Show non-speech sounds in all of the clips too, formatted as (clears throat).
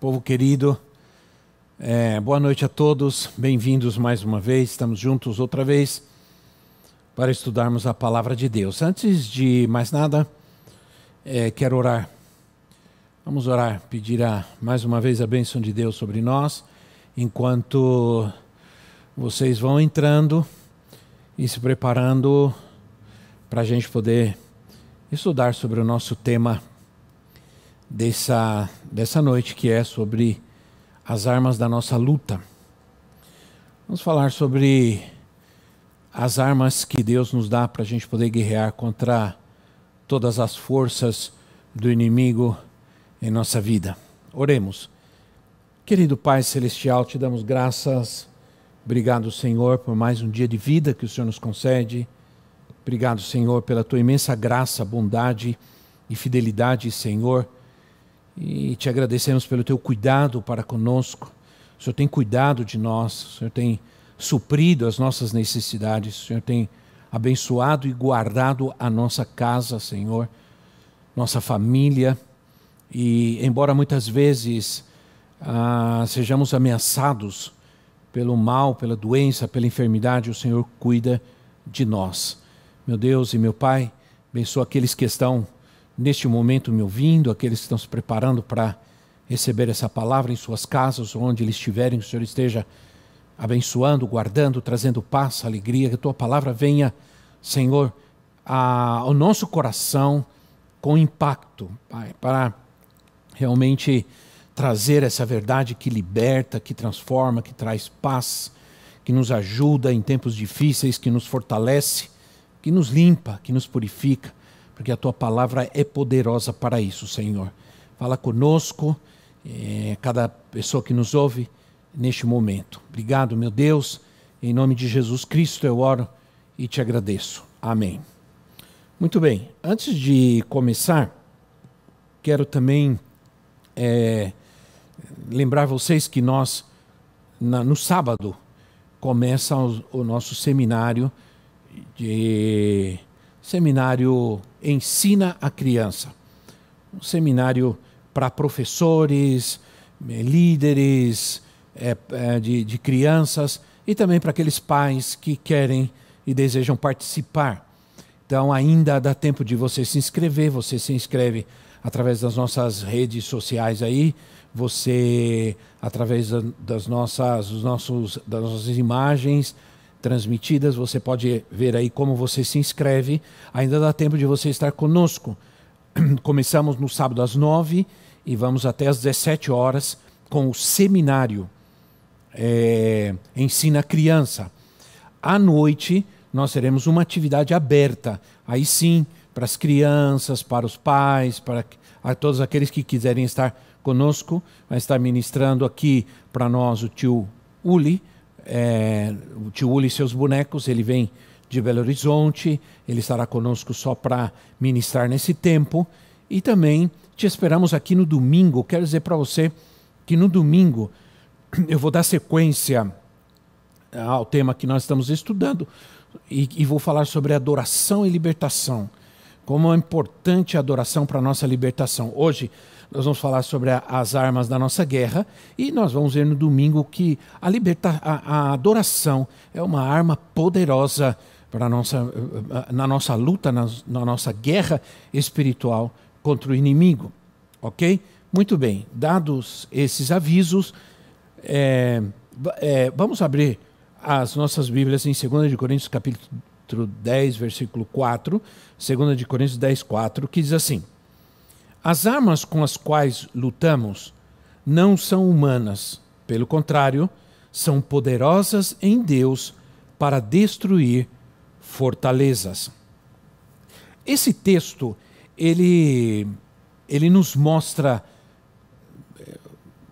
povo querido. É, boa noite a todos, bem-vindos mais uma vez, estamos juntos outra vez para estudarmos a palavra de Deus. Antes de mais nada, é, quero orar. Vamos orar, pedir a, mais uma vez a bênção de Deus sobre nós, enquanto vocês vão entrando e se preparando para a gente poder estudar sobre o nosso tema dessa, dessa noite, que é sobre as armas da nossa luta. Vamos falar sobre as armas que Deus nos dá para a gente poder guerrear contra todas as forças do inimigo em nossa vida. Oremos. Querido Pai Celestial, te damos graças. Obrigado, Senhor, por mais um dia de vida que o Senhor nos concede. Obrigado, Senhor, pela tua imensa graça, bondade e fidelidade, Senhor e te agradecemos pelo teu cuidado para conosco. O Senhor tem cuidado de nós, o Senhor tem suprido as nossas necessidades, o Senhor tem abençoado e guardado a nossa casa, Senhor, nossa família. E embora muitas vezes ah, sejamos ameaçados pelo mal, pela doença, pela enfermidade, o Senhor cuida de nós. Meu Deus e meu Pai, abençoa aqueles que estão neste momento me ouvindo, aqueles que estão se preparando para receber essa palavra em suas casas, onde eles estiverem, que o Senhor esteja abençoando, guardando, trazendo paz, alegria, que a tua palavra venha, Senhor, ao nosso coração com impacto, Pai, para realmente trazer essa verdade que liberta, que transforma, que traz paz, que nos ajuda em tempos difíceis, que nos fortalece, que nos limpa, que nos purifica porque a tua palavra é poderosa para isso, Senhor. Fala conosco, é, cada pessoa que nos ouve neste momento. Obrigado, meu Deus. Em nome de Jesus Cristo eu oro e te agradeço. Amém. Muito bem, antes de começar, quero também é, lembrar vocês que nós, na, no sábado, começa o, o nosso seminário de seminário Ensina a Criança. Um seminário para professores, eh, líderes é, de, de crianças e também para aqueles pais que querem e desejam participar. Então, ainda dá tempo de você se inscrever. Você se inscreve através das nossas redes sociais aí. Você, através das nossas, dos nossos, das nossas imagens, transmitidas. Você pode ver aí como você se inscreve. Ainda dá tempo de você estar conosco. (clears throat) Começamos no sábado às nove e vamos até às 17 horas com o seminário é, Ensina Criança. À noite, nós teremos uma atividade aberta. Aí sim, para as crianças, para os pais, para todos aqueles que quiserem estar conosco. Vai estar ministrando aqui para nós o tio Uli é, o Uli e seus bonecos, ele vem de Belo Horizonte, ele estará conosco só para ministrar nesse tempo. E também te esperamos aqui no domingo. Quero dizer para você que no domingo eu vou dar sequência ao tema que nós estamos estudando e, e vou falar sobre adoração e libertação. Como é importante a adoração para a nossa libertação. Hoje nós vamos falar sobre a, as armas da nossa guerra e nós vamos ver no domingo que a, liberta, a, a adoração é uma arma poderosa para nossa, na nossa luta, na, na nossa guerra espiritual contra o inimigo. Ok? Muito bem, dados esses avisos, é, é, vamos abrir as nossas Bíblias em 2 Coríntios capítulo 10, versículo 4, 2 Coríntios 10, 4, que diz assim: as armas com as quais lutamos não são humanas, pelo contrário, são poderosas em Deus para destruir fortalezas. Esse texto, ele, ele nos mostra eh,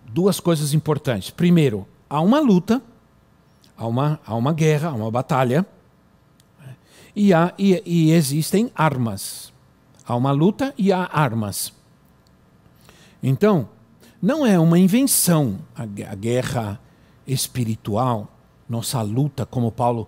duas coisas importantes. Primeiro, há uma luta, há uma, há uma guerra, há uma batalha, e, há, e, e existem armas. Há uma luta e há armas. Então, não é uma invenção a, guerra espiritual, nossa luta, como Paulo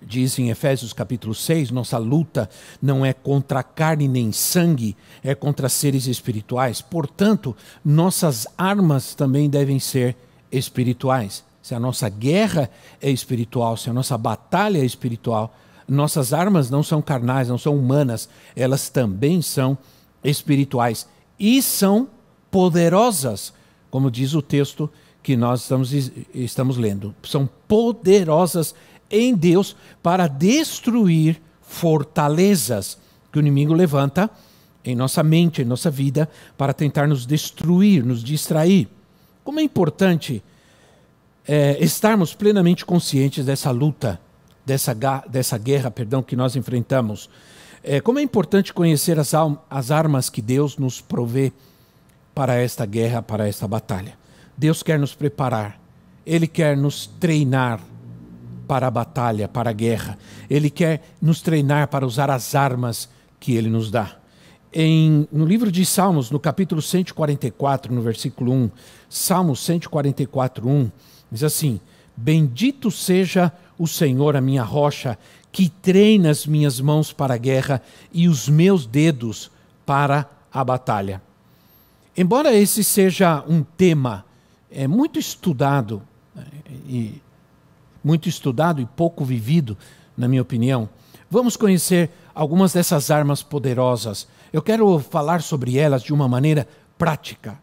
diz em Efésios capítulo 6, nossa luta não é contra carne nem sangue, é contra seres espirituais. Portanto, nossas armas também devem ser espirituais. Se a nossa guerra é espiritual, se a nossa batalha é espiritual, nossas armas não são carnais, não são humanas, elas também são espirituais e são poderosas, como diz o texto que nós estamos, estamos lendo. São poderosas em Deus para destruir fortalezas que o inimigo levanta em nossa mente, em nossa vida, para tentar nos destruir, nos distrair. Como é importante é, estarmos plenamente conscientes dessa luta, dessa, dessa guerra, perdão, que nós enfrentamos. É, como é importante conhecer as, as armas que Deus nos provê para esta guerra, para esta batalha. Deus quer nos preparar, Ele quer nos treinar para a batalha, para a guerra. Ele quer nos treinar para usar as armas que Ele nos dá. Em, no livro de Salmos, no capítulo 144, no versículo 1, Salmos 144, 1, diz assim: Bendito seja o Senhor, a minha rocha, que treina as minhas mãos para a guerra e os meus dedos para a batalha. Embora esse seja um tema é, muito estudado né, e muito estudado e pouco vivido, na minha opinião, vamos conhecer algumas dessas armas poderosas. Eu quero falar sobre elas de uma maneira prática.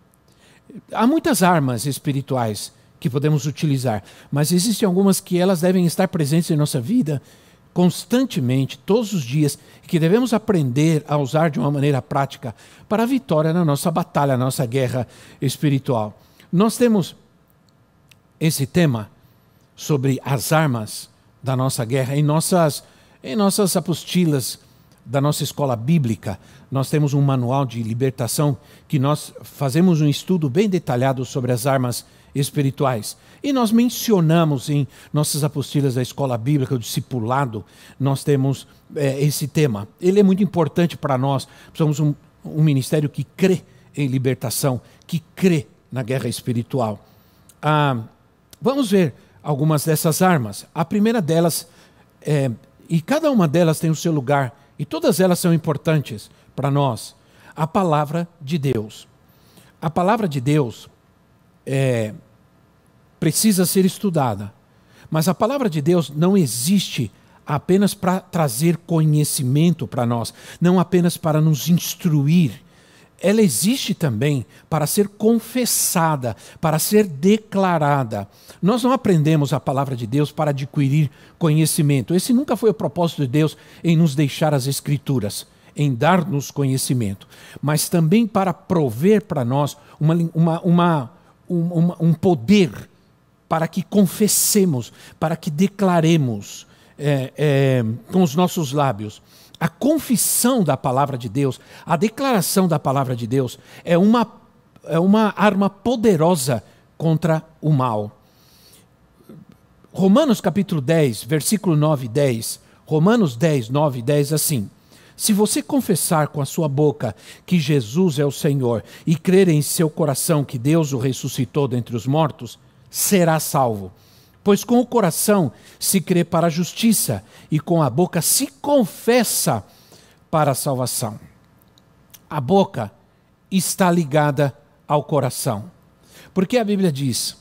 Há muitas armas espirituais que podemos utilizar, mas existem algumas que elas devem estar presentes em nossa vida constantemente, todos os dias, e que devemos aprender a usar de uma maneira prática para a vitória na nossa batalha, na nossa guerra espiritual. Nós temos esse tema sobre as armas da nossa guerra em nossas, em nossas apostilas da nossa escola bíblica. Nós temos um manual de libertação que nós fazemos um estudo bem detalhado sobre as armas espirituais. E nós mencionamos em nossas apostilas da escola bíblica, o discipulado, nós temos é, esse tema. Ele é muito importante para nós. Somos um, um ministério que crê em libertação, que crê na guerra espiritual. Ah, vamos ver algumas dessas armas. A primeira delas, é, e cada uma delas tem o seu lugar, e todas elas são importantes para nós. A palavra de Deus. A palavra de Deus é, precisa ser estudada, mas a palavra de Deus não existe apenas para trazer conhecimento para nós, não apenas para nos instruir ela existe também para ser confessada, para ser declarada. Nós não aprendemos a palavra de Deus para adquirir conhecimento. Esse nunca foi o propósito de Deus em nos deixar as Escrituras, em dar-nos conhecimento, mas também para prover para nós uma, uma, uma, uma, um poder para que confessemos, para que declaremos é, é, com os nossos lábios a confissão da palavra de Deus, a declaração da palavra de Deus, é uma, é uma arma poderosa contra o mal. Romanos capítulo 10, versículo 9 e 10. Romanos 10, 9 e 10, assim. Se você confessar com a sua boca que Jesus é o Senhor e crer em seu coração que Deus o ressuscitou dentre os mortos, será salvo. Pois com o coração se crê para a justiça e com a boca se confessa para a salvação. A boca está ligada ao coração. Porque a Bíblia diz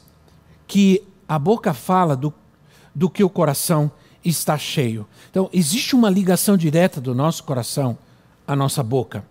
que a boca fala do, do que o coração está cheio. Então, existe uma ligação direta do nosso coração à nossa boca.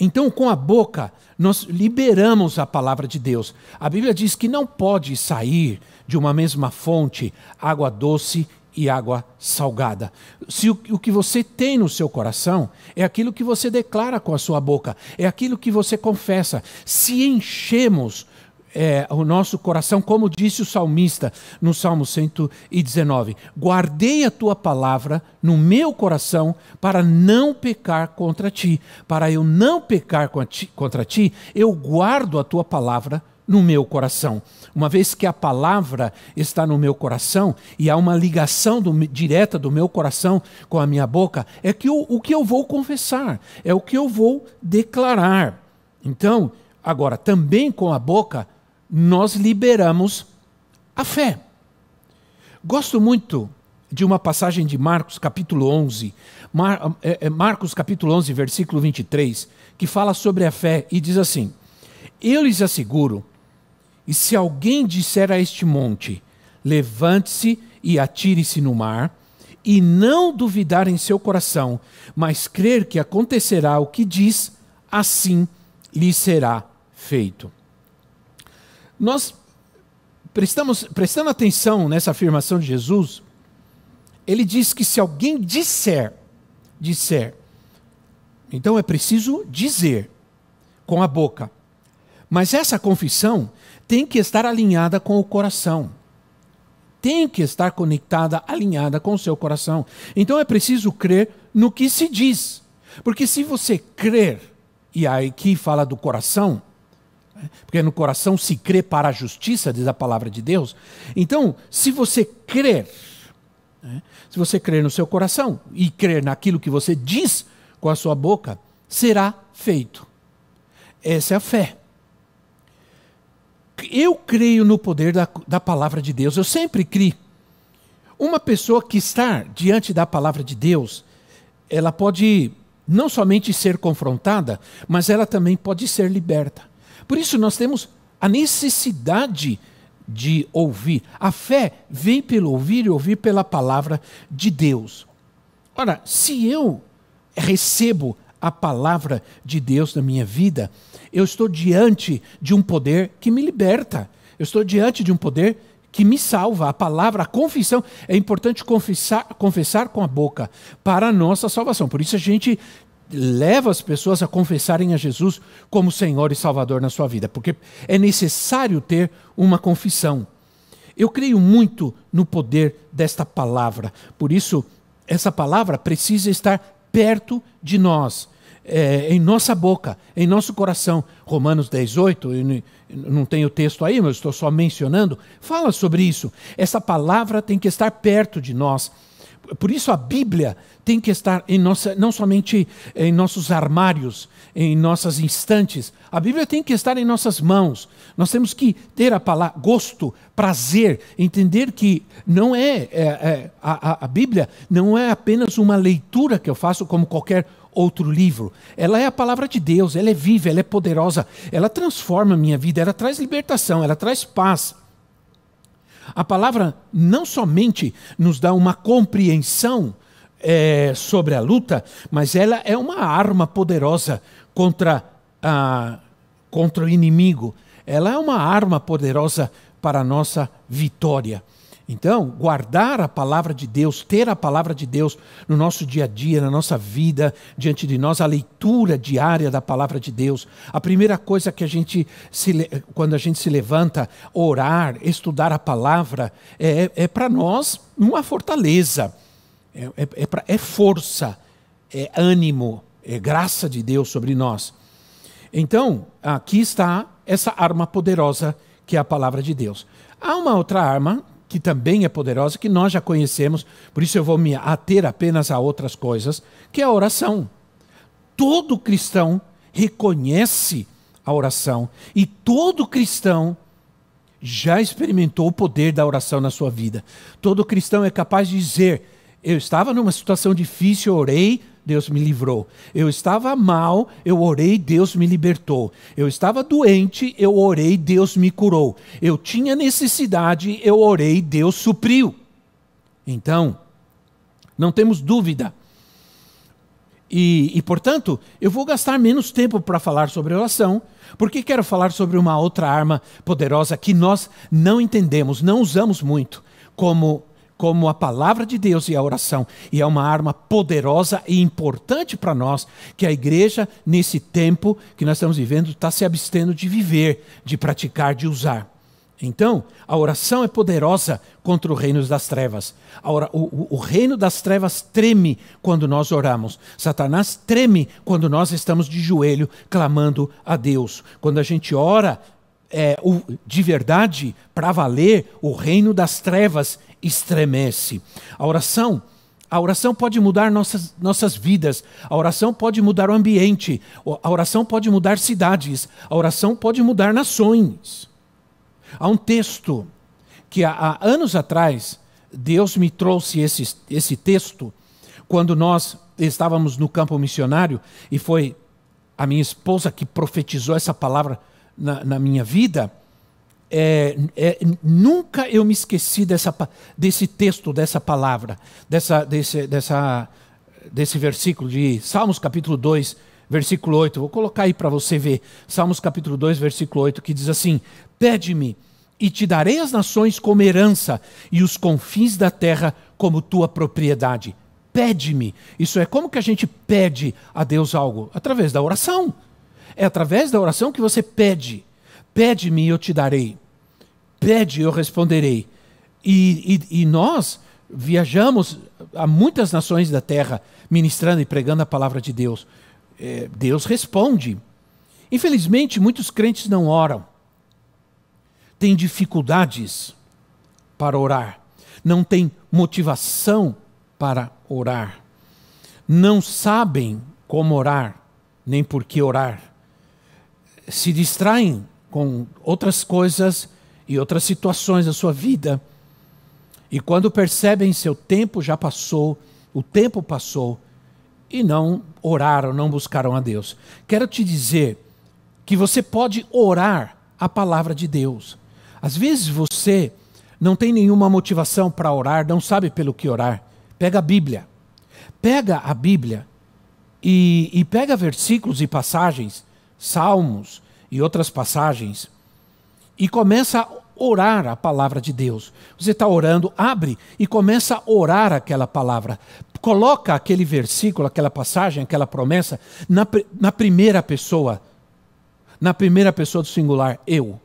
Então, com a boca, nós liberamos a palavra de Deus. A Bíblia diz que não pode sair de uma mesma fonte água doce e água salgada. Se o, que você tem no seu coração é aquilo que você declara com a sua boca, é aquilo que você confessa. Se enchemos é, o nosso coração, como disse o salmista no Salmo 119: Guardei a tua palavra no meu coração para não pecar contra ti. Para eu não pecar contra ti, eu guardo a tua palavra no meu coração. Uma vez que a palavra está no meu coração e há uma ligação do, direta do meu coração com a minha boca, é que eu, o que eu vou confessar, é o que eu vou declarar. Então, agora, também com a boca, nós liberamos a fé. Gosto muito de uma passagem de Marcos, capítulo 11, Mar, é, é, Marcos, capítulo 11, versículo 23, que fala sobre a fé e diz assim: Eu lhes asseguro, e se alguém disser a este monte, levante-se e atire-se no mar, e não duvidar em seu coração, mas crer que acontecerá o que diz, assim lhe será feito. Nós prestamos, prestando atenção nessa afirmação de Jesus, ele diz que se alguém disser, disser, então é preciso dizer com a boca. Mas essa confissão tem que estar alinhada com o coração. Tem que estar conectada, alinhada com o seu coração. Então é preciso crer no que se diz. Porque se você crer, e aqui fala do coração, porque no coração se crê para a justiça, diz a palavra de Deus. Então, se você crer, né, se você crer no seu coração e crer naquilo que você diz com a sua boca, será feito. Essa é a fé. Eu creio no poder da, da palavra de Deus, eu sempre criei. Uma pessoa que está diante da palavra de Deus, ela pode não somente ser confrontada, mas ela também pode ser liberta. Por isso nós temos a necessidade de ouvir. A fé vem pelo ouvir e ouvir pela palavra de Deus. Ora, se eu recebo a palavra de Deus na minha vida, eu estou diante de um poder que me liberta. Eu estou diante de um poder que me salva. A palavra, a confissão, é importante confessar, confessar com a boca para a nossa salvação. Por isso a gente leva as pessoas a confessarem a Jesus como Senhor e Salvador na sua vida, porque é necessário ter uma confissão. Eu creio muito no poder desta palavra, por isso, essa palavra precisa estar perto de nós, é, em nossa boca, em nosso coração. Romanos 10, 8, eu não tenho o texto aí, mas estou só mencionando, fala sobre isso. Essa palavra tem que estar perto de nós. Por isso a Bíblia tem que estar em nossa, não somente em nossos armários, em nossas instantes. A Bíblia tem que estar em nossas mãos. Nós temos que ter a palavra gosto, prazer, entender que não é, é, é a, a Bíblia não é apenas uma leitura que eu faço como qualquer outro livro. Ela é a palavra de Deus, ela é viva, ela é poderosa, ela transforma a minha vida, ela traz libertação, ela traz paz. A palavra não somente nos dá uma compreensão é, sobre a luta, mas ela é uma arma poderosa contra, a, contra o inimigo. Ela é uma arma poderosa para a nossa vitória. Então, guardar a palavra de Deus, ter a palavra de Deus no nosso dia a dia, na nossa vida, diante de nós, a leitura diária da palavra de Deus. A primeira coisa que a gente, se, quando a gente se levanta, orar, estudar a palavra, é, é para nós uma fortaleza, é, é, é, pra, é força, é ânimo, é graça de Deus sobre nós. Então, aqui está essa arma poderosa que é a palavra de Deus. Há uma outra arma que também é poderosa, que nós já conhecemos, por isso eu vou me ater apenas a outras coisas, que é a oração. Todo cristão reconhece a oração e todo cristão já experimentou o poder da oração na sua vida. Todo cristão é capaz de dizer: Eu estava numa situação difícil, orei, Deus me livrou. Eu estava mal, eu orei, Deus me libertou. Eu estava doente, eu orei, Deus me curou. Eu tinha necessidade, eu orei, Deus supriu. Então, não temos dúvida. E, e, portanto, eu vou gastar menos tempo para falar sobre oração, porque quero falar sobre uma outra arma poderosa que nós não entendemos, não usamos muito, como como a palavra de Deus e a oração. E é uma arma poderosa e importante para nós, que a igreja, nesse tempo que nós estamos vivendo, está se abstendo de viver, de praticar, de usar. Então, a oração é poderosa contra o reino das trevas. O, o, o, reino das trevas treme quando nós oramos. Satanás treme quando nós estamos de joelho clamando a Deus. Quando a gente ora é, o, de verdade, para valer, o reino das trevas estremece. A oração a oração pode mudar nossas, nossas vidas, a oração pode mudar o ambiente, a oração pode mudar cidades, a oração pode mudar nações. Há um texto que há, há anos atrás Deus me trouxe esse, esse texto quando nós estávamos no campo missionário e foi a minha esposa que profetizou essa palavra na, na minha vida. É, é, nunca eu me esqueci dessa, desse texto, dessa palavra, dessa, desse, dessa, desse versículo de Salmos capítulo 2, versículo 8. Vou colocar aí para você ver. Salmos capítulo 2, versículo 8, que diz assim: Pede-me e te darei as nações como herança e os confins da terra como tua propriedade. Pede-me. Isso é como que a gente pede a Deus algo? Através da oração. É através da oração que você pede. Pede-me e eu te darei. Pede eu responderei. E, e, e nós viajamos a muitas nações da terra ministrando e pregando a palavra de Deus. É, Deus responde. Infelizmente, muitos crentes não oram. Têm dificuldades para orar. Não têm motivação para orar. Não sabem como orar, nem por que orar. Se distraem com outras coisas e outras situações da sua vida. E quando percebem seu tempo já passou, o tempo passou, e não oraram, não buscaram a Deus. Quero te dizer que você pode orar a palavra de Deus. Às vezes você não tem nenhuma motivação para orar, não sabe pelo que orar. Pega a Bíblia. Pega a Bíblia e, e pega versículos e passagens, salmos e outras passagens, e começa a orar a palavra de Deus. Você está orando, abre e começa a orar aquela palavra. Coloca aquele versículo, aquela passagem, aquela promessa na, na primeira pessoa. Na primeira pessoa do singular, eu.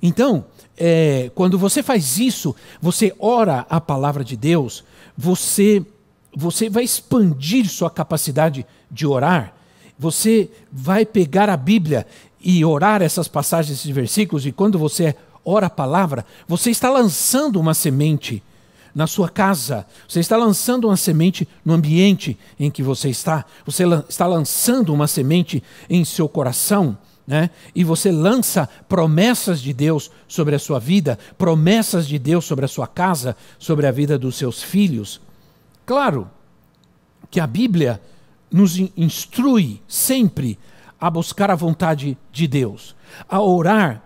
Então, é, quando você faz isso, você ora a palavra de Deus, você, você vai expandir sua capacidade de orar. Você vai pegar a Bíblia e orar essas passagens, esses versículos, e quando você ora a palavra, você está lançando uma semente na sua casa, você está lançando uma semente no ambiente em que você está, você está lançando uma semente em seu coração. Né? E você lança promessas de Deus sobre a sua vida, promessas de Deus sobre a sua casa, sobre a vida dos seus filhos. Claro que a Bíblia nos instrui sempre a buscar a vontade de Deus, a orar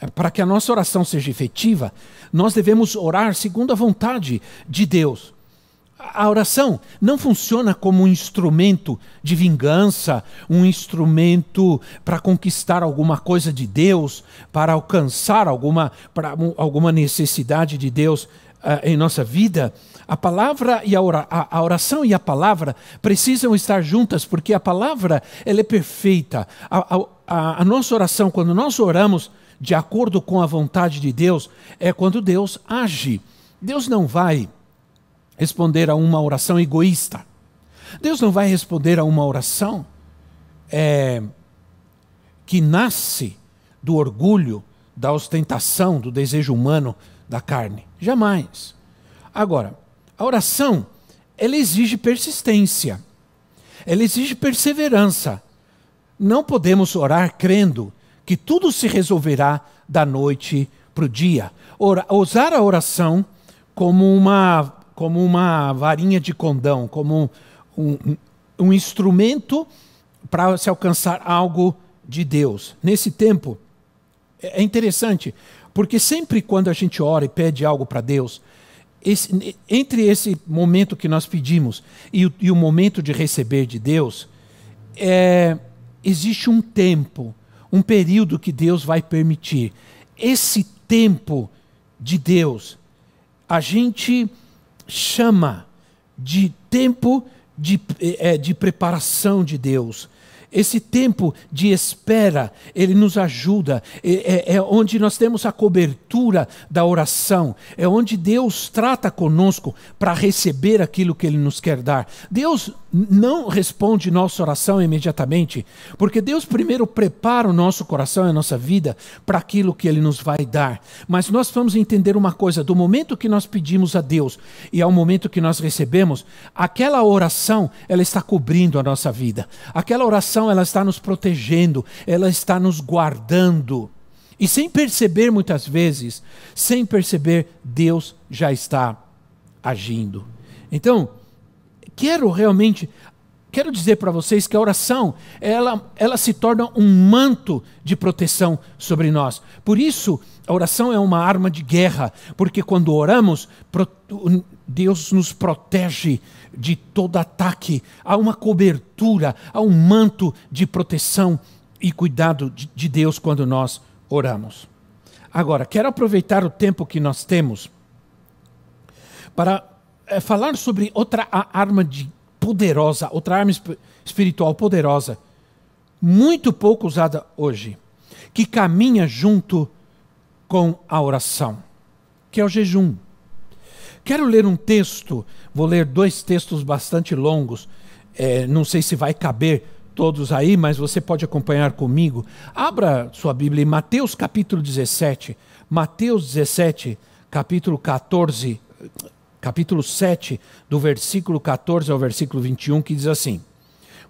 eh, para que a nossa oração seja efetiva, nós devemos orar segundo a vontade de Deus. A oração não funciona como um instrumento de vingança, um instrumento para conquistar alguma coisa de Deus, para alcançar alguma, para alguma necessidade de Deus em nossa vida. A palavra e a, a oração e a palavra precisam estar juntas, porque a palavra ela é perfeita. A, a, a nossa oração, quando nós oramos de acordo com a vontade de Deus, é quando Deus age. Deus não vai responder a uma oração egoísta. Deus não vai responder a uma oração é, que nasce do orgulho, da ostentação, do desejo humano da carne. Jamais. Agora, a oração, ela exige persistência, ela exige perseverança. Não podemos orar crendo que tudo se resolverá da noite para o dia. Ora, usar a oração como uma, como uma varinha de condão, como um, um, um instrumento para se alcançar algo de Deus. Nesse tempo, é interessante, porque sempre quando a gente ora e pede algo para Deus, esse, entre esse momento que nós pedimos e o, e o momento de receber de Deus, é, existe um tempo, um período que Deus vai permitir. Esse tempo de Deus, a gente chama de tempo de, é, de preparação de Deus. Esse tempo de espera, ele nos ajuda, é, é, onde nós temos a cobertura da oração, é onde Deus trata conosco para receber aquilo que Ele nos quer dar. Deus não responde nossa oração imediatamente, porque Deus primeiro prepara o nosso coração e a nossa vida para aquilo que Ele nos vai dar. Mas nós vamos entender uma coisa: do momento que nós pedimos a Deus e ao momento que nós recebemos, aquela oração ela está cobrindo a nossa vida. Aquela oração ela está nos protegendo, ela está nos guardando. E sem perceber muitas vezes, sem perceber, Deus já está agindo. Então, quero realmente quero dizer para vocês que a oração ela, ela se torna um manto de proteção sobre nós. Por isso, a oração é uma arma de guerra, porque quando oramos, Deus nos protege de todo ataque. Há uma cobertura, há um manto de proteção e cuidado de Deus quando nós oramos. Agora, quero aproveitar o tempo que nós temos para é, falar sobre outra arma de poderosa, outra arma espiritual poderosa, muito pouco usada hoje, que caminha junto com a oração, que é o jejum. Quero ler um texto, vou ler dois textos bastante longos, é, não sei se vai caber todos aí, mas você pode acompanhar comigo. Abra sua Bíblia em Mateus capítulo 17, Mateus 17, capítulo 14, capítulo 7, do versículo 14 ao versículo 21, que diz assim: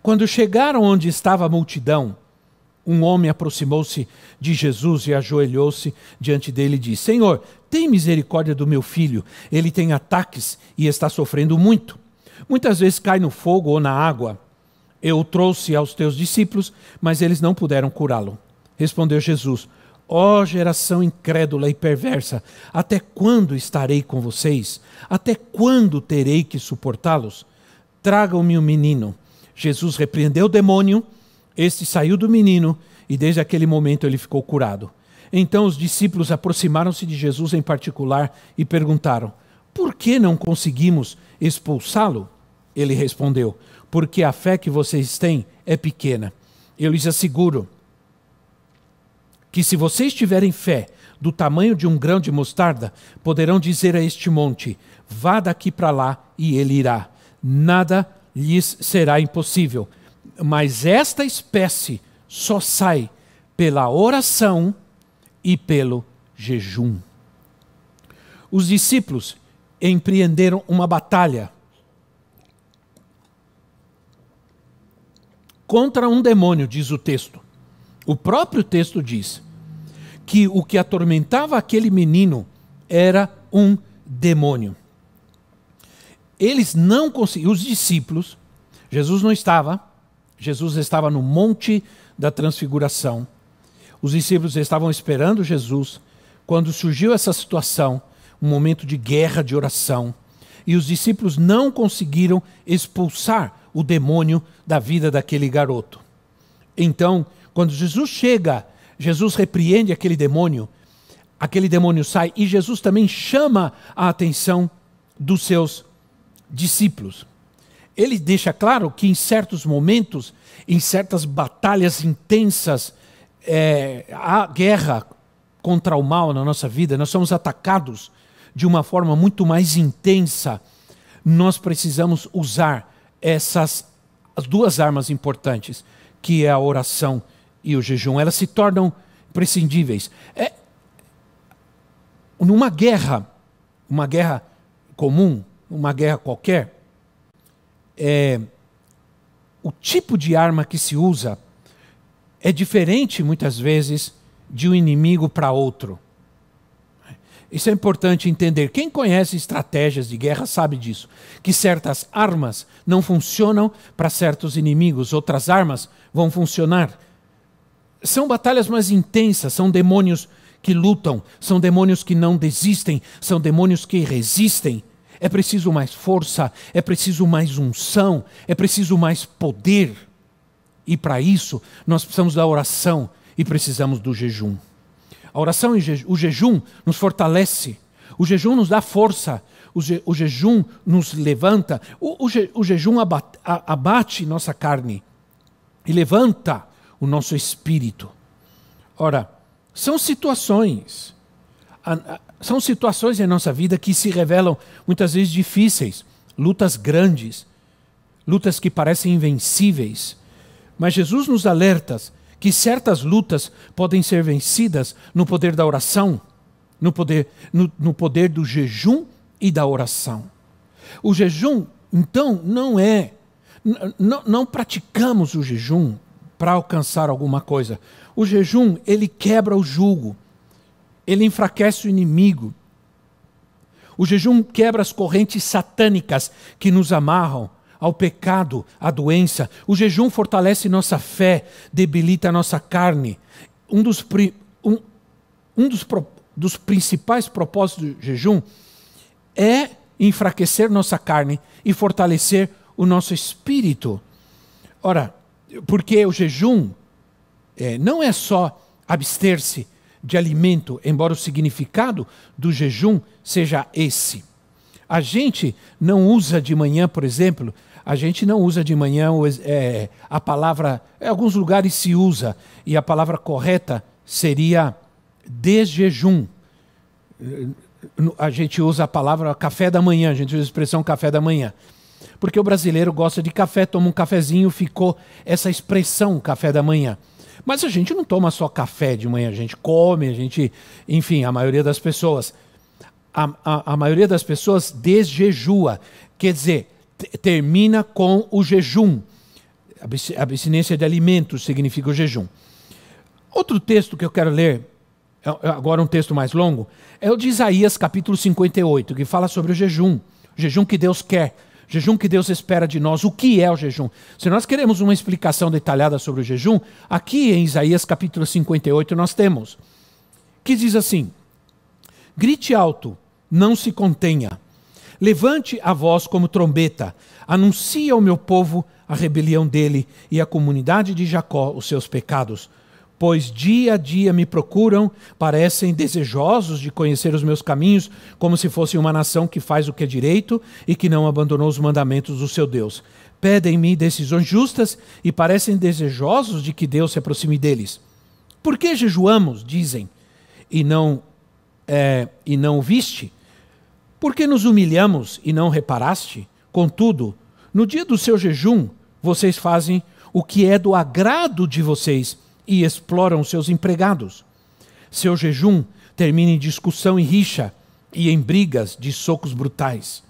Quando chegaram onde estava a multidão, um homem aproximou-se de Jesus e ajoelhou-se diante dele e disse: Senhor, tem misericórdia do meu filho, ele tem ataques e está sofrendo muito. Muitas vezes cai no fogo ou na água. Eu o trouxe aos teus discípulos, mas eles não puderam curá-lo. Respondeu Jesus: Ó oh, geração incrédula e perversa, até quando estarei com vocês? Até quando terei que suportá-los? Tragam-me o um menino. Jesus repreendeu o demônio, este saiu do menino e desde aquele momento ele ficou curado. Então os discípulos aproximaram-se de Jesus em particular e perguntaram: Por que não conseguimos expulsá-lo? Ele respondeu: Porque a fé que vocês têm é pequena. Eu lhes asseguro que se vocês tiverem fé do tamanho de um grão de mostarda, poderão dizer a este monte: vá daqui para lá, e ele irá. Nada lhes será impossível. Mas esta espécie só sai pela oração e pelo jejum. Os discípulos empreenderam uma batalha contra um demônio, diz o texto. O próprio texto diz que o que atormentava aquele menino era um demônio. Eles não conseguiam, os discípulos, Jesus não estava, Jesus estava no Monte da Transfiguração. Os discípulos estavam esperando Jesus quando surgiu essa situação, um momento de guerra, de oração, e os discípulos não conseguiram expulsar o demônio da vida daquele garoto. Então, quando Jesus chega, Jesus repreende aquele demônio, aquele demônio sai e Jesus também chama a atenção dos seus discípulos. Ele deixa claro que em certos momentos, em certas batalhas intensas, é, há guerra contra o mal na nossa vida, nós somos atacados de uma forma muito mais intensa. Nós precisamos usar essas as duas armas importantes, que é a oração e o jejum, elas se tornam prescindíveis. É, numa guerra, uma guerra comum, uma guerra qualquer, é, o tipo de arma que se usa é diferente muitas vezes de um inimigo para outro. Isso é importante entender. Quem conhece estratégias de guerra sabe disso. Que certas armas não funcionam para certos inimigos, outras armas vão funcionar são batalhas mais intensas, são demônios que lutam, são demônios que não desistem, são demônios que resistem. É preciso mais força, é preciso mais unção, é preciso mais poder. E para isso, nós precisamos da oração e precisamos do jejum. A oração e o jejum nos fortalece, o jejum nos dá força, o, je, o jejum nos levanta, o, o, je, o jejum abate, abate nossa carne e levanta o nosso espírito. Ora, são situações, são situações em nossa vida que se revelam muitas vezes difíceis, lutas grandes, lutas que parecem invencíveis. Mas Jesus nos alerta que certas lutas podem ser vencidas no poder da oração, no poder, no, no poder do jejum e da oração. O jejum, então, não é. Não praticamos o jejum para alcançar alguma coisa. O jejum, ele quebra o jugo, ele enfraquece o inimigo. O jejum quebra as correntes satânicas que nos amarram ao pecado, à doença. O jejum fortalece nossa fé, debilita nossa carne. Um dos, um, um dos, dos principais propósitos do jejum é enfraquecer nossa carne e fortalecer o nosso espírito. Ora, porque o jejum é, não é só abster-se de alimento, embora o significado do jejum seja esse. A gente não usa de manhã, por exemplo, a gente não usa de manhã é, a palavra, em alguns lugares se usa, e a palavra correta seria desjejum. A gente usa a palavra café da manhã, a gente usa a expressão café da manhã. Porque o brasileiro gosta de café, toma um cafezinho, ficou essa expressão café da manhã. Mas a gente não toma só café de manhã, a gente come, a gente, enfim, a maioria das pessoas. A, a, a maioria das pessoas desjejua. Quer dizer, termina com o jejum. Abstinência de alimentos significa o jejum. Outro texto que eu quero ler, é, é agora um texto mais longo, é o de Isaías capítulo 58, que fala sobre o jejum. O jejum que Deus quer, jejum que Deus espera de nós. O que é o jejum? Se nós queremos uma explicação detalhada sobre o jejum, aqui em Isaías capítulo 58 nós temos, que diz assim: Grite alto, não se contenha Levante a voz como trombeta, anuncie ao meu povo a rebelião dele e à comunidade de Jacó os seus pecados. Pois dia a dia me procuram, parecem desejosos de conhecer os meus caminhos, como se fosse uma nação que faz o que é direito e que não abandonou os mandamentos do seu Deus. Pedem-me decisões justas e parecem desejosos de que Deus se aproxime deles. Por que jejuamos, dizem, e não, é, e não viste? Por que nos humilhamos e não reparaste? Contudo, no dia do seu jejum, vocês fazem o que é do agrado de vocês e exploram seus empregados. Seu jejum termina em discussão e rixa e em brigas de socos brutais.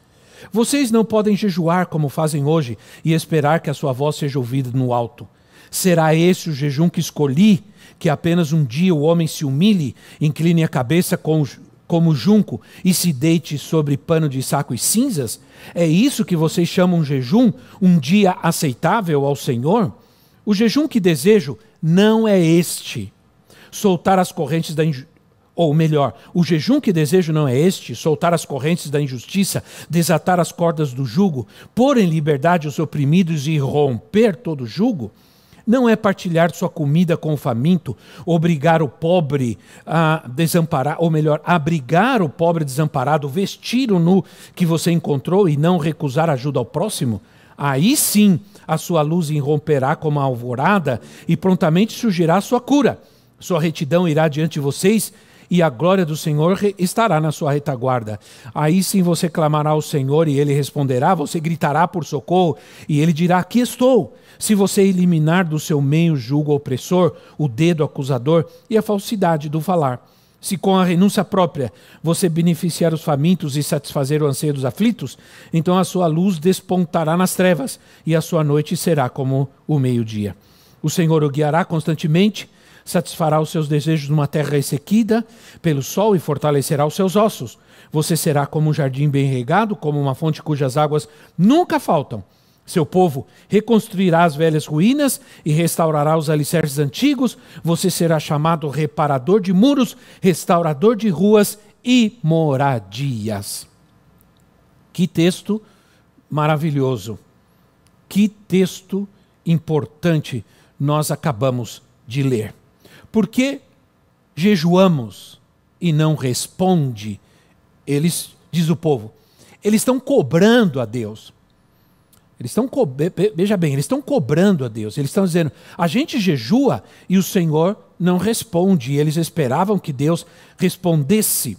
Vocês não podem jejuar como fazem hoje e esperar que a sua voz seja ouvida no alto. Será esse o jejum que escolhi, que apenas um dia o homem se humilhe, incline a cabeça com como junco e se deite sobre pano de saco e cinzas? É isso que vocês chamam jejum, um dia aceitável ao Senhor? O jejum que desejo não é este. Soltar as correntes da injustiça. Ou melhor, o jejum que desejo não é este: soltar as correntes da injustiça, desatar as cordas do jugo, pôr em liberdade os oprimidos e romper todo jugo não é partilhar sua comida com o faminto, obrigar o pobre a desamparar, ou melhor, abrigar o pobre desamparado, vestir o nu que você encontrou e não recusar ajuda ao próximo? Aí sim a sua luz irromperá como a alvorada e prontamente surgirá a sua cura. Sua retidão irá diante de vocês e a glória do Senhor estará na sua retaguarda. Aí sim você clamará ao Senhor e ele responderá, você gritará por socorro e ele dirá: Aqui estou. Se você eliminar do seu meio o julgo opressor, o dedo acusador e a falsidade do falar. Se com a renúncia própria você beneficiar os famintos e satisfazer o anseio dos aflitos, então a sua luz despontará nas trevas e a sua noite será como o meio-dia. O Senhor o guiará constantemente, satisfará os seus desejos numa terra ressequida pelo sol e fortalecerá os seus ossos. Você será como um jardim bem regado, como uma fonte cujas águas nunca faltam seu povo reconstruirá as velhas ruínas e restaurará os alicerces antigos. Você será chamado reparador de muros, restaurador de ruas e moradias. Que texto maravilhoso. Que texto importante nós acabamos de ler. Por que jejuamos e não responde? Eles, diz o povo, eles estão cobrando a Deus. Eles estão, veja bem, eles estão cobrando a Deus. Eles estão dizendo: a gente jejua e o Senhor não responde. E eles esperavam que Deus respondesse.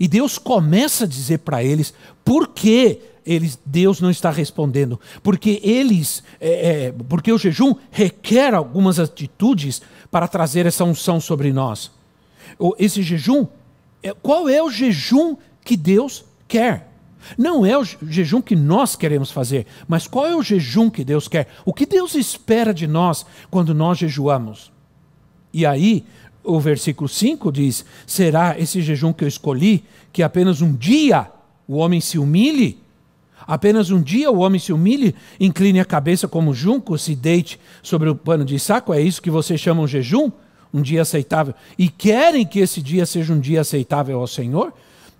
E Deus começa a dizer para eles por que eles, Deus não está respondendo. Porque eles, é, é, porque o jejum requer algumas atitudes para trazer essa unção sobre nós. Esse jejum, é, qual é o jejum que Deus quer? Não é o jejum que nós queremos fazer, mas qual é o jejum que Deus quer? O que Deus espera de nós quando nós jejuamos? E aí, o versículo 5 diz: Será esse jejum que eu escolhi que apenas um dia o homem se humilhe? Apenas um dia o homem se humilhe, incline a cabeça como junco, se deite sobre o pano de saco? É isso que vocês chamam jejum? Um dia aceitável? E querem que esse dia seja um dia aceitável ao Senhor?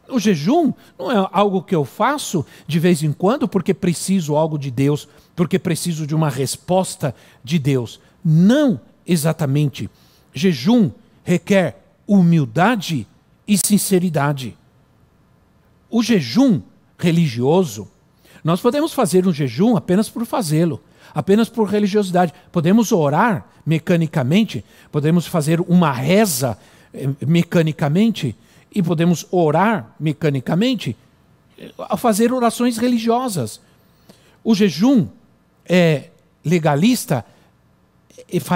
O jejum não é algo que eu faço de vez em quando porque preciso algo de Deus, porque preciso de uma resposta de Deus. Não exatamente. Jejum requer humildade e sinceridade. O jejum religioso, nós podemos fazer um jejum apenas por fazê-lo, apenas por religiosidade. Podemos orar mecanicamente, podemos fazer uma reza eh, mecanicamente, e podemos orar mecanicamente a fazer orações religiosas. O jejum é legalista,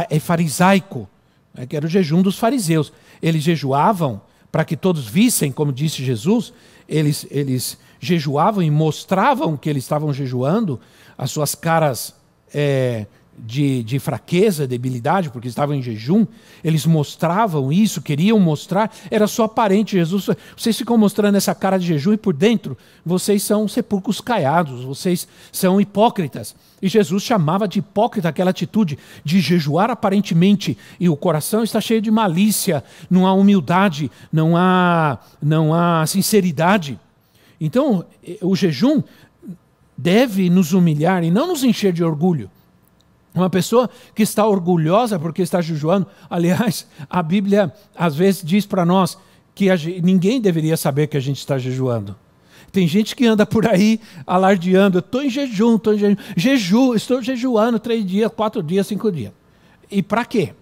é farisaico, né, que era o jejum dos fariseus. Eles jejuavam para que todos vissem, como disse Jesus, eles, eles jejuavam e mostravam que eles estavam jejuando, as suas caras é, de, de fraqueza, debilidade, porque estavam em jejum, eles mostravam isso, queriam mostrar, era só aparente. Jesus, vocês ficam mostrando essa cara de jejum e por dentro vocês são sepulcros caiados, vocês são hipócritas. E Jesus chamava de hipócrita aquela atitude de jejuar aparentemente e o coração está cheio de malícia, não há humildade, não há, não há sinceridade. Então, o jejum deve nos humilhar e não nos encher de orgulho. Uma pessoa que está orgulhosa porque está jejuando, aliás, a Bíblia às vezes diz para nós que gente, ninguém deveria saber que a gente está jejuando. Tem gente que anda por aí alardeando, estou em jejum, estou em jejum, jejum, estou jejuando três dias, quatro dias, cinco dias. E para quê?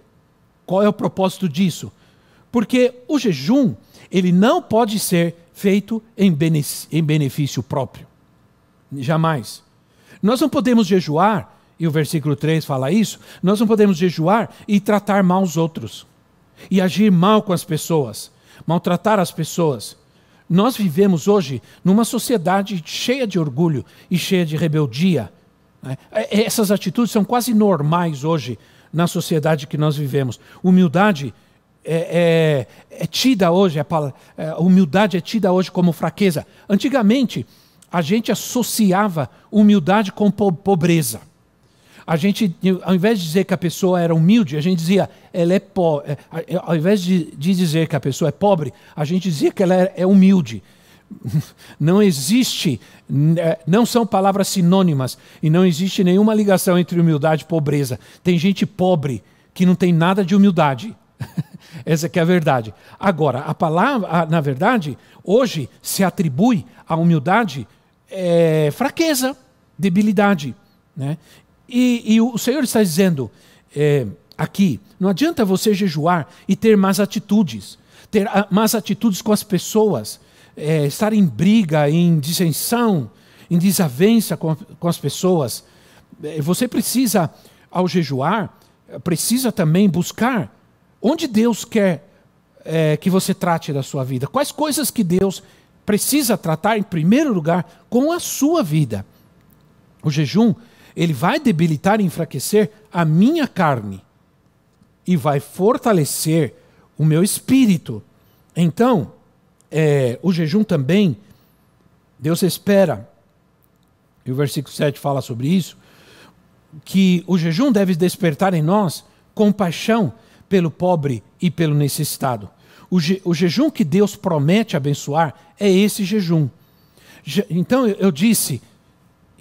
Qual é o propósito disso? Porque o jejum, ele não pode ser feito em benefício próprio. Jamais. Nós não podemos jejuar e o versículo 3 fala isso, nós não podemos jejuar e tratar mal os outros, e agir mal com as pessoas, maltratar as pessoas. Nós vivemos hoje numa sociedade cheia de orgulho e cheia de rebeldia. Né? É, essas atitudes são quase normais hoje na sociedade que nós vivemos. Humildade é, é, é tida hoje, a, é, humildade é tida hoje como fraqueza. Antigamente, a gente associava humildade com pobreza a gente, ao invés de dizer que a pessoa era humilde, a gente dizia, ela é pobre. É, ao invés de, de, dizer que a pessoa é pobre, a gente dizia que ela é, é humilde. (laughs) Não existe, é, não são palavras sinônimas e não existe nenhuma ligação entre humildade e pobreza. Tem gente pobre que não tem nada de humildade. (laughs) Essa é a verdade. Agora, a palavra, na verdade, hoje se atribui à humildade é, fraqueza, debilidade. Né? E, e o Senhor está dizendo é, aqui: não adianta você jejuar e ter más atitudes, ter más atitudes com as pessoas, é, estar em briga, em dissensão, em desavença com, com as pessoas. É, você precisa, ao jejuar, precisa também buscar onde Deus quer é, que você trate da sua vida. Quais coisas que Deus precisa tratar, em primeiro lugar, com a sua vida. O jejum ele vai debilitar e enfraquecer a minha carne e vai fortalecer o meu espírito. Então, é, o jejum também, Deus espera, e o versículo 7 fala sobre isso, que o jejum deve despertar em nós compaixão pelo pobre e pelo necessitado. O, je, o jejum que Deus promete abençoar é esse jejum. Je, então eu disse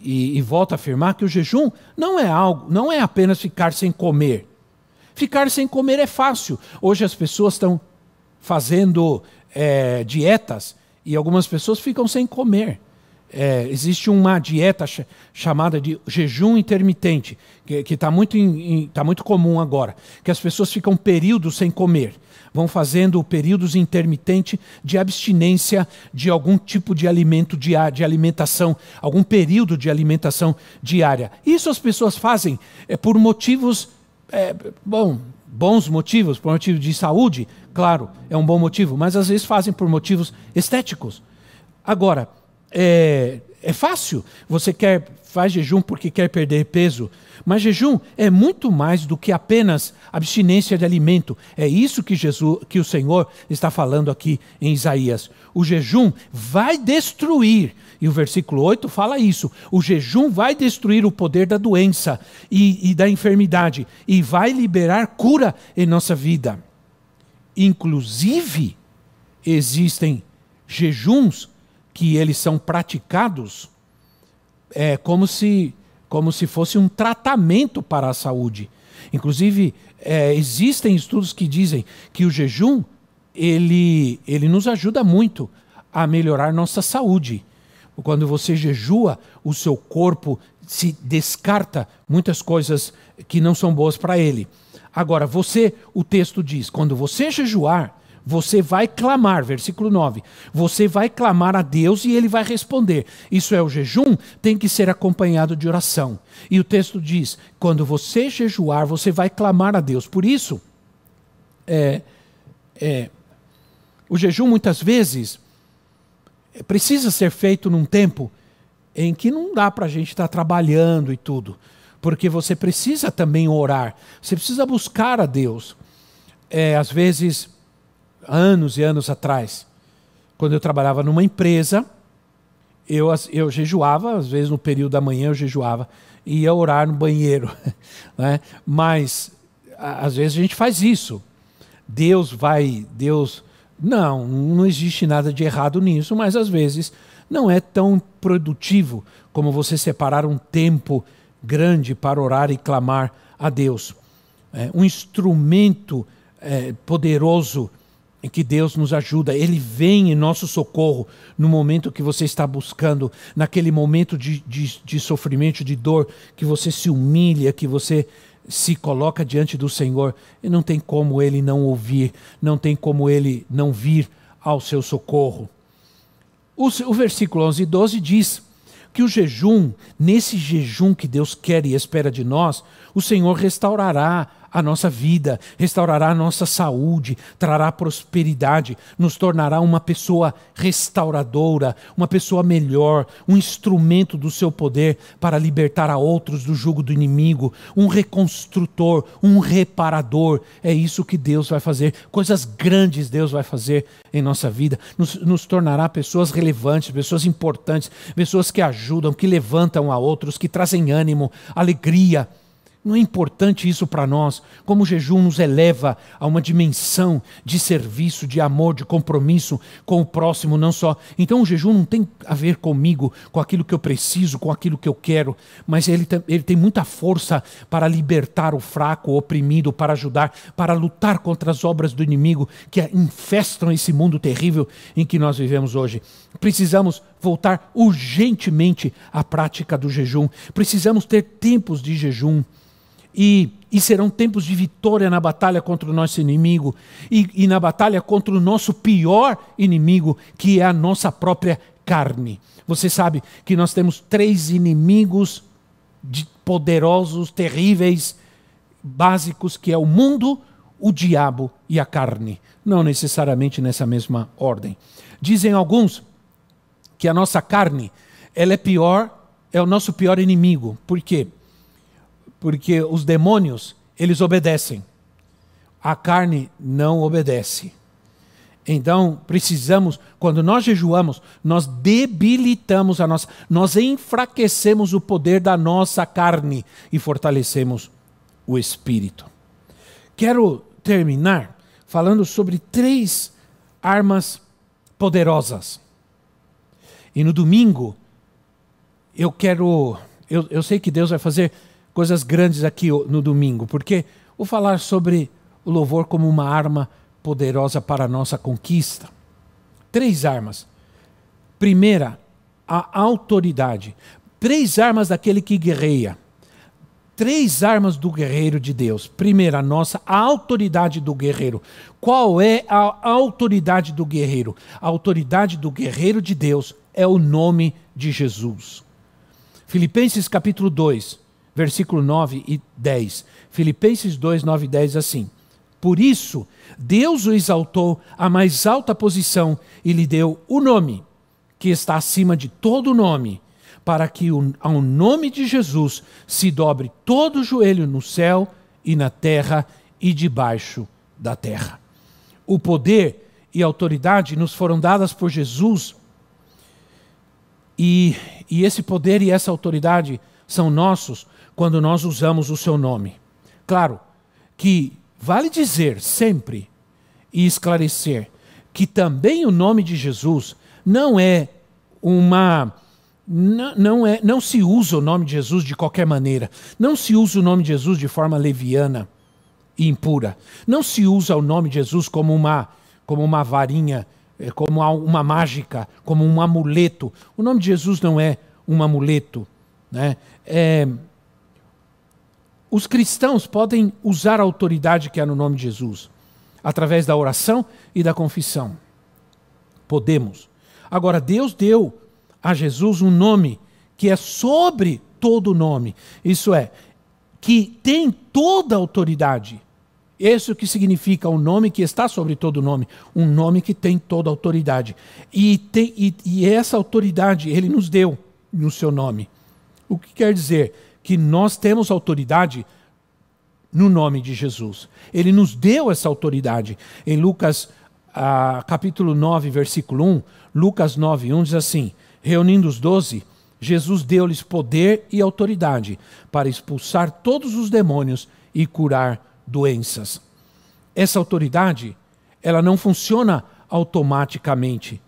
e, e volto a afirmar que o jejum não é algo, não é apenas ficar sem comer. Ficar sem comer é fácil. Hoje as pessoas estão fazendo é, dietas e algumas pessoas ficam sem comer. é, existe uma dieta ch chamada de jejum intermitente, que está muito, tá muito comum agora, que as pessoas ficam períodos sem comer, vão fazendo períodos intermitentes de abstinência de algum tipo de alimento diário, de alimentação, algum período de alimentação diária. Isso as pessoas fazem é, por motivos, é, bom, bons motivos, por motivo de saúde, claro, é um bom motivo, mas às vezes fazem por motivos estéticos. Agora, é, é fácil. Você quer faz jejum porque quer perder peso, mas jejum é muito mais do que apenas abstinência de alimento. É isso que Jesus, que o Senhor está falando aqui em Isaías. O jejum vai destruir e o versículo 8 fala isso. O jejum vai destruir o poder da doença e, e, da enfermidade e vai liberar cura em nossa vida. Inclusive, existem jejuns que eles são praticados é, como, se, como se fosse um tratamento para a saúde. Inclusive, é, existem estudos que dizem que o jejum ele, ele nos ajuda muito a melhorar nossa saúde. Quando você jejua, o seu corpo se descarta muitas coisas que não são boas para ele. Agora, você, o texto diz, quando você jejuar, você vai clamar, versículo 9. Você vai clamar a Deus e ele vai responder. Isso é o jejum, tem que ser acompanhado de oração. E o texto diz: quando você jejuar, você vai clamar a Deus. Por isso, é, é, o jejum muitas vezes precisa ser feito num tempo em que não dá para a gente estar tá trabalhando e tudo. Porque você precisa também orar, você precisa buscar a Deus. É, às vezes anos e anos atrás, quando eu trabalhava numa empresa, eu, eu jejuava, às vezes no período da manhã eu jejuava, e ia orar no banheiro. (laughs) Né? Mas, às vezes a gente faz isso. Deus vai, Deus. Não, não existe nada de errado nisso, mas às vezes não é tão produtivo como você separar um tempo grande para orar e clamar a Deus. É, um instrumento é, poderoso que Deus nos ajuda, Ele vem em nosso socorro no momento que você está buscando, naquele momento de, de, de, sofrimento, de dor, que você se humilha, que você se coloca diante do Senhor, e não tem como Ele não ouvir, não tem como Ele não vir ao seu socorro. O, o versículo 11 e 12 diz que o jejum, nesse jejum que Deus quer e espera de nós, o Senhor restaurará a nossa vida, restaurará a nossa saúde, trará prosperidade, nos tornará uma pessoa restauradora, uma pessoa melhor, um instrumento do seu poder para libertar a outros do jugo do inimigo, um reconstrutor, um reparador. É isso que Deus vai fazer. Coisas grandes Deus vai fazer em nossa vida. Nos, nos tornará pessoas relevantes, pessoas importantes, pessoas que ajudam, que levantam a outros, que trazem ânimo, alegria. Não é importante isso para nós? Como o jejum nos eleva a uma dimensão de serviço, de amor, de compromisso com o próximo, não só. Então o jejum não tem a ver comigo, com aquilo que eu preciso, com aquilo que eu quero, mas ele, ele tem muita força para libertar o fraco, o oprimido, para ajudar, para lutar contra as obras do inimigo que infestam esse mundo terrível em que nós vivemos hoje. Precisamos voltar urgentemente à prática do jejum. Precisamos ter tempos de jejum e, e serão tempos de vitória na batalha contra o nosso inimigo e, e na batalha contra o nosso pior inimigo, que é a nossa própria carne. Você sabe que nós temos três inimigos poderosos, terríveis, básicos, que é o mundo, o diabo e a carne. Não necessariamente nessa mesma ordem. Dizem alguns que a nossa carne, ela é pior, é o nosso pior inimigo. Por quê? Porque os demônios, eles obedecem. A carne não obedece. Então, precisamos, quando nós jejuamos, nós debilitamos a nossa, nós enfraquecemos o poder da nossa carne e fortalecemos o espírito. Quero terminar falando sobre três armas poderosas. E no domingo, eu quero. Eu, eu sei que Deus vai fazer coisas grandes aqui no domingo, porque vou falar sobre o louvor como uma arma poderosa para a nossa conquista. Três armas. Primeira a autoridade. Três armas daquele que guerreia. Três armas do guerreiro de Deus. Primeiro, a nossa a autoridade do guerreiro. Qual é a autoridade do guerreiro? A autoridade do guerreiro de Deus é o nome de Jesus. Filipenses capítulo 2, versículo 9 e 10. Filipenses 2, 9 e 10 assim. Por isso, Deus o exaltou à mais alta posição e lhe deu o nome, que está acima de todo nome, para que ao nome de Jesus se dobre todo o joelho no céu e na terra e debaixo da terra. O poder e a autoridade nos foram dadas por Jesus, e, e esse poder e essa autoridade são nossos quando nós usamos o seu nome. Claro que Vale dizer sempre e esclarecer que também o nome de Jesus não é uma não, é, não se usa o nome de Jesus de qualquer maneira. Não se usa o nome de Jesus de forma leviana e impura. Não se usa o nome de Jesus como uma, como uma varinha, eh, como uma mágica, como um amuleto. O nome de Jesus não é um amuleto. Né? É, os cristãos podem usar a autoridade que há no nome de Jesus, através da oração e da confissão. Podemos. Agora, Deus deu a Jesus um nome que é sobre todo nome. Isso é, que tem toda a autoridade. Isso que significa um nome que está sobre todo nome, um nome que tem toda a autoridade. E, tem, e, e essa autoridade ele nos deu no seu nome. O que quer dizer? Que nós temos autoridade no nome de Jesus. Ele nos deu essa autoridade. Em Lucas ah, capítulo 9, versículo 1, Lucas 9, 1 diz assim: Reunindo os doze, Jesus deu-lhes poder e autoridade para expulsar todos os demônios e curar doenças. Essa autoridade, ela não funciona automaticamente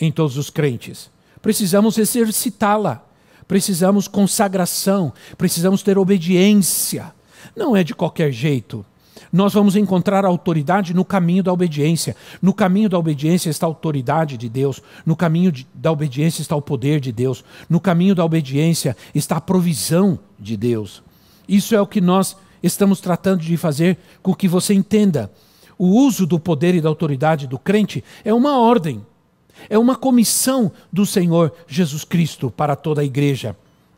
em todos os crentes. Precisamos exercitá-la precisamos consagração, precisamos ter obediência. Não é de qualquer jeito. Nós vamos encontrar autoridade no caminho da obediência. No caminho da obediência está a autoridade de Deus. No caminho de, da obediência está o poder de Deus. No caminho da obediência está a provisão de Deus. Isso é o que nós estamos tratando de fazer com que você entenda. O uso do poder e da autoridade do crente é uma ordem. É uma comissão do Senhor Jesus Cristo para toda a igreja.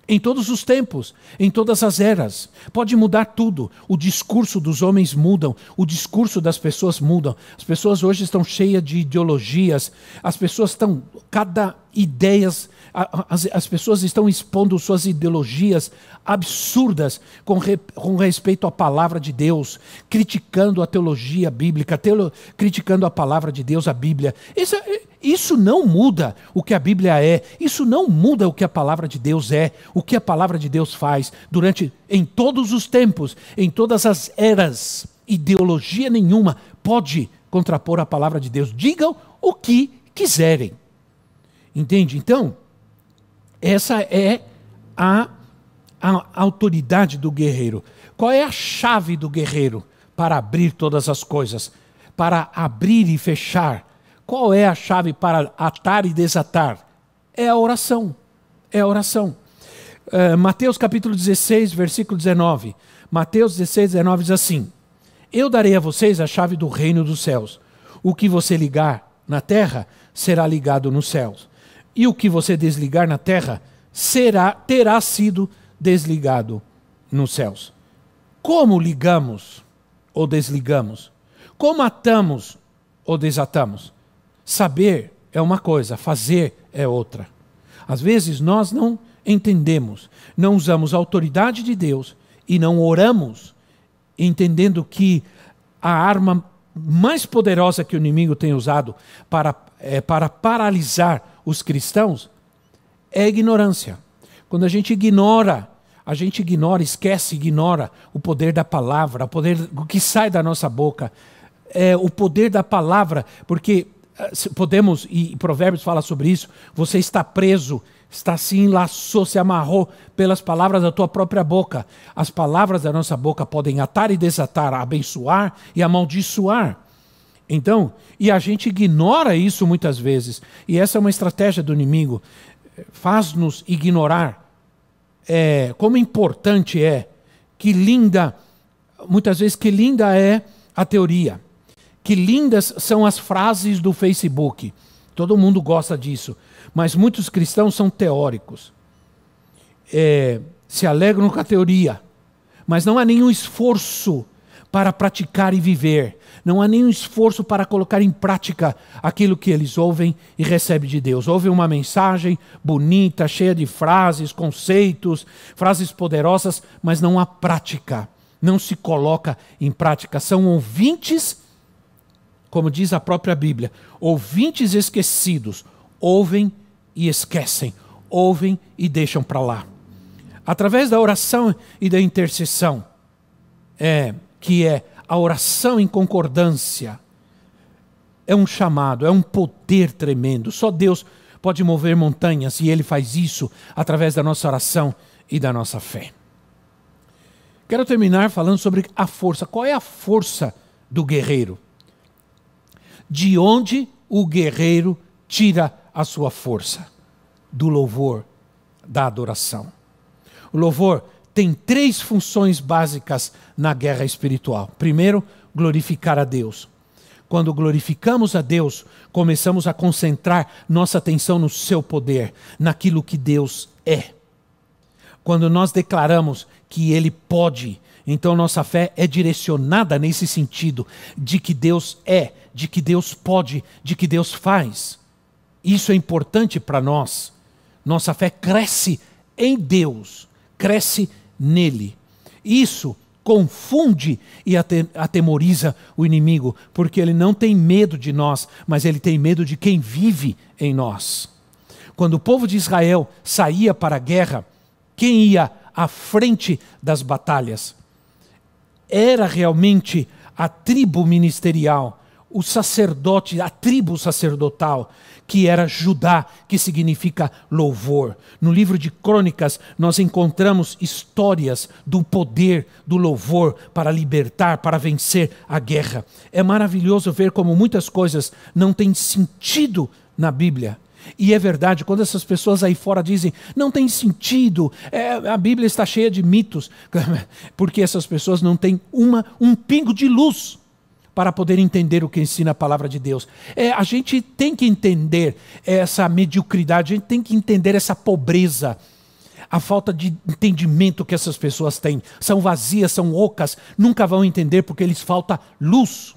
Em todos os tempos, em todas as eras. Pode mudar tudo. O discurso dos homens mudam, o discurso das pessoas mudam. As pessoas hoje estão cheias de ideologias, as pessoas estão cada ideias as, as pessoas estão expondo suas ideologias absurdas com, re, com respeito à palavra de Deus, criticando a teologia bíblica, teolo, criticando a palavra de Deus, a Bíblia. Isso, isso não muda o que a Bíblia é, isso não muda o que a palavra de Deus é, o que a palavra de Deus faz durante em todos os tempos, em todas as eras. Ideologia nenhuma pode contrapor a palavra de Deus. Digam o que quiserem. Entende? Então, essa é a, a autoridade do guerreiro. Qual é a chave do guerreiro para abrir todas as coisas? Para abrir e fechar? Qual é a chave para atar e desatar? É a oração. É a oração. Uh, Mateus capítulo 16, versículo 19. Mateus 16, 19 diz assim: Eu darei a vocês a chave do reino dos céus. O que você ligar na terra será ligado nos céus e o que você desligar na terra será terá sido desligado nos céus. Como ligamos ou desligamos? Como atamos ou desatamos? Saber é uma coisa, fazer é outra. Às vezes nós não entendemos, não usamos a autoridade de Deus e não oramos, entendendo que a arma mais poderosa que o inimigo tem usado para, é, para paralisar os cristãos é a ignorância. Quando a gente ignora, a gente ignora, esquece, ignora o poder da palavra, o poder o que sai da nossa boca, é o poder da palavra, porque podemos e Provérbios fala sobre isso. Você está preso, está se enlaçou, se amarrou pelas palavras da tua própria boca. As palavras da nossa boca podem atar e desatar, abençoar e amaldiçoar. Então, e a gente ignora isso muitas vezes. E essa é uma estratégia do inimigo. faz-nos ignorar é, como importante é, que linda, muitas vezes, que linda é a teoria, que lindas são as frases do Facebook. Todo mundo gosta disso, mas muitos cristãos são teóricos. É, se alegram com a teoria, mas não há nenhum esforço para praticar e viver. Não há nenhum esforço para colocar em prática aquilo que eles ouvem e recebem de Deus. Ouvem uma mensagem bonita, cheia de frases, conceitos, frases poderosas, mas não há prática. Não se coloca em prática. São ouvintes, como diz a própria Bíblia, ouvintes esquecidos. Ouvem e esquecem. Ouvem e deixam para lá. Através da oração e da intercessão, é, que é a oração em concordância é um chamado, é um poder tremendo. Só Deus pode mover montanhas e Ele faz isso através da nossa oração e da nossa fé. Quero terminar falando sobre a força. Qual é a força do guerreiro? De onde o guerreiro tira a sua força? Do louvor, da adoração. O louvor tem três funções básicas na guerra espiritual. Primeiro, glorificar a Deus. Quando glorificamos a Deus, começamos a concentrar nossa atenção no seu poder, naquilo que Deus é. Quando nós declaramos que Ele pode, então nossa fé é direcionada nesse sentido de que Deus é, de que Deus pode, de que Deus faz. Isso é importante para nós. Nossa fé cresce em Deus, cresce nele. Isso confunde e atemoriza o inimigo, porque ele não tem medo de nós, mas ele tem medo de quem vive em nós. Quando o povo de Israel saía para a guerra, quem ia à frente das batalhas? Era realmente a tribo ministerial, o sacerdote, a tribo sacerdotal, que era Judá, que significa louvor. No livro de Crônicas, nós encontramos histórias do poder do louvor para libertar, para vencer a guerra. É maravilhoso ver como muitas coisas não têm sentido na Bíblia. E é verdade, quando essas pessoas aí fora dizem, não tem sentido, é, a Bíblia está cheia de mitos, (laughs) porque essas pessoas não têm uma, um pingo de luz para poder entender o que ensina a palavra de Deus. É, a gente tem que entender essa mediocridade, a gente tem que entender essa pobreza, a falta de entendimento que essas pessoas têm. São vazias, são ocas, nunca vão entender porque lhes falta luz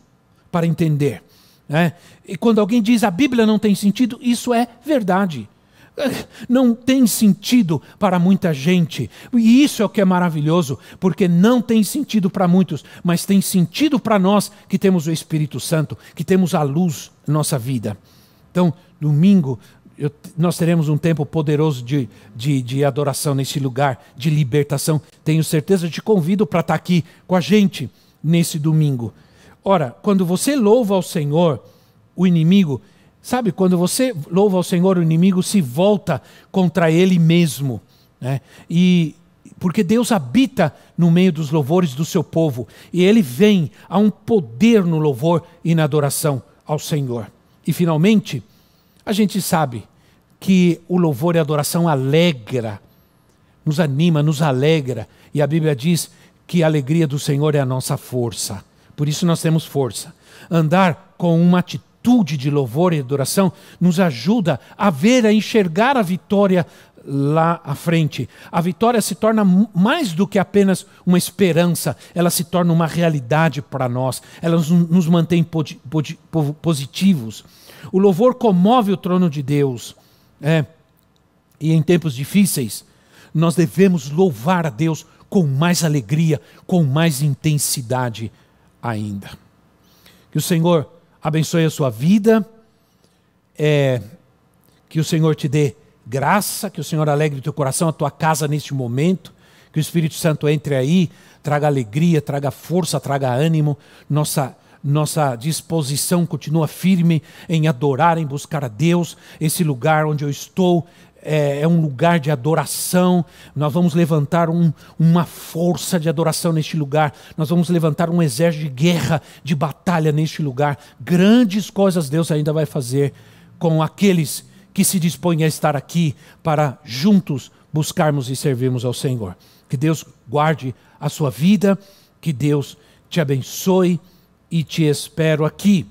para entender. Né? E quando alguém diz a Bíblia não tem sentido, isso é verdade não tem sentido para muita gente. E isso é o que é maravilhoso, porque não tem sentido para muitos, mas tem sentido para nós que temos o Espírito Santo, que temos a luz na nossa vida. Então, domingo, eu, nós teremos um tempo poderoso de, de, de, adoração nesse lugar, de libertação. Tenho certeza, te convido para estar aqui com a gente nesse domingo. Ora, quando você louva ao Senhor, o inimigo Sabe, quando você louva ao Senhor, o inimigo se volta contra ele mesmo. Né? E porque Deus habita no meio dos louvores do seu povo. E ele vem a um poder no louvor e na adoração ao Senhor. E finalmente, a gente sabe que o louvor e a adoração alegra, nos anima, nos alegra. E a Bíblia diz que a alegria do Senhor é a nossa força. Por isso nós temos força. Andar com uma atitude atitude de louvor e adoração nos ajuda a ver, a enxergar a vitória lá à frente. A vitória se torna mais do que apenas uma esperança, ela se torna uma realidade para nós, ela nos mantém positivos. O louvor comove o trono de Deus. É. E em tempos difíceis, nós devemos louvar a Deus com mais alegria, com mais intensidade ainda. Que o Senhor abençoe a sua vida, é, que o Senhor te dê graça, que o Senhor alegre o teu coração, a tua casa neste momento, que o Espírito Santo entre aí, traga alegria, traga força, traga ânimo, nossa nossa disposição continua firme em adorar, em buscar a Deus, esse lugar onde eu estou é, é, um lugar de adoração. Nós vamos levantar um, uma força de adoração neste lugar. Nós vamos levantar um exército de guerra, de batalha neste lugar. Grandes coisas Deus ainda vai fazer com aqueles que se dispõe a estar aqui para juntos buscarmos e servirmos ao Senhor. Que Deus guarde a sua vida, que Deus te abençoe e te espero aqui,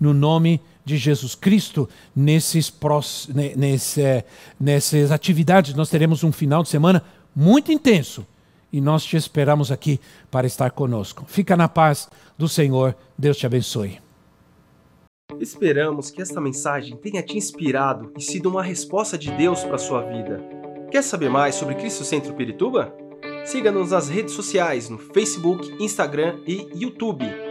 no nome de Jesus Cristo, nesses, nesse, nessas atividades. Nós teremos um final de semana muito intenso e nós te esperamos aqui para estar conosco. Fica na paz do Senhor, Deus te abençoe. Esperamos que esta mensagem tenha te inspirado e sido uma resposta de Deus para a sua vida. Quer saber mais sobre Cristo Centro Pirituba? Siga-nos nas redes sociais no Facebook, Instagram e YouTube,